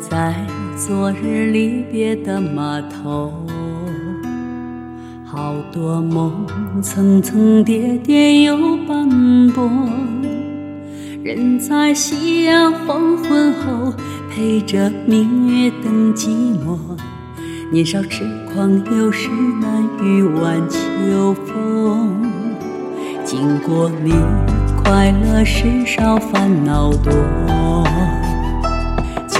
在昨日离别的码头，好多梦层层叠叠又斑驳。人在夕阳黄昏后，陪着明月等寂寞。年少痴狂，有时难御晚秋风。经过你，快乐时少，烦恼多。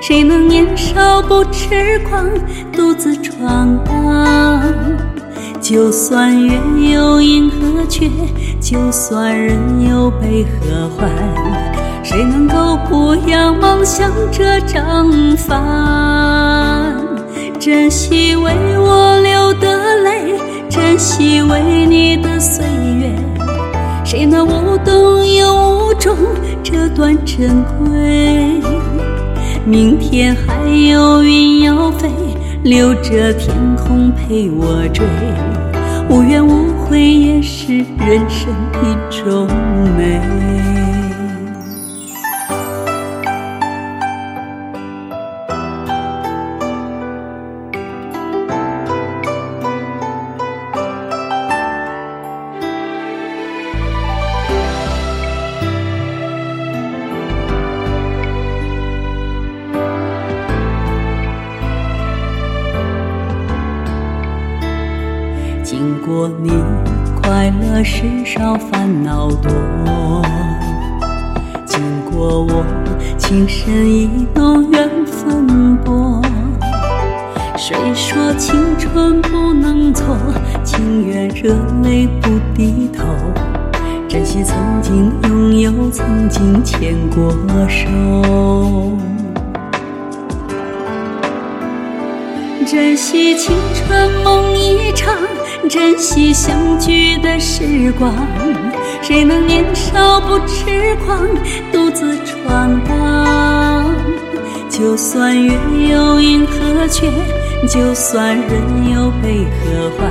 谁能年少不痴狂，独自闯荡？就算月有阴和缺，就算人有悲和欢，谁能够不仰梦想着张帆？珍惜为我流的泪，珍惜为你的岁月。谁能无动又无衷？这段珍贵。明天还有云要飞，留着天空陪我追。无怨无悔也是人生一种美。经过你，快乐时少，烦恼多。经过我，情深意浓，缘分薄。谁说青春不能错？情愿热泪不低头。珍惜曾经拥有，曾经牵过手。珍惜青春梦一。惜相聚的时光，谁能年少不痴狂，独自闯荡？就算月有阴和缺，就算人有悲和欢，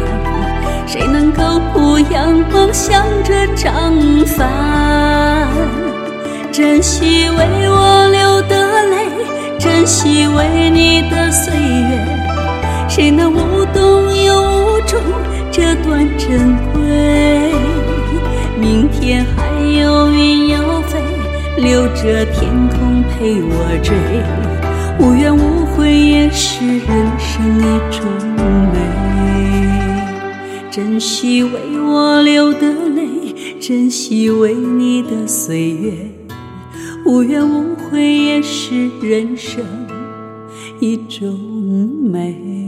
谁能够不仰梦想着张帆？珍惜为我流的泪，珍惜为你的岁月，谁能无动又无衷？这段珍贵，明天还有云要飞，留着天空陪我追。无怨无悔也是人生一种美。珍惜为我流的泪，珍惜为你的岁月。无怨无悔也是人生一种美。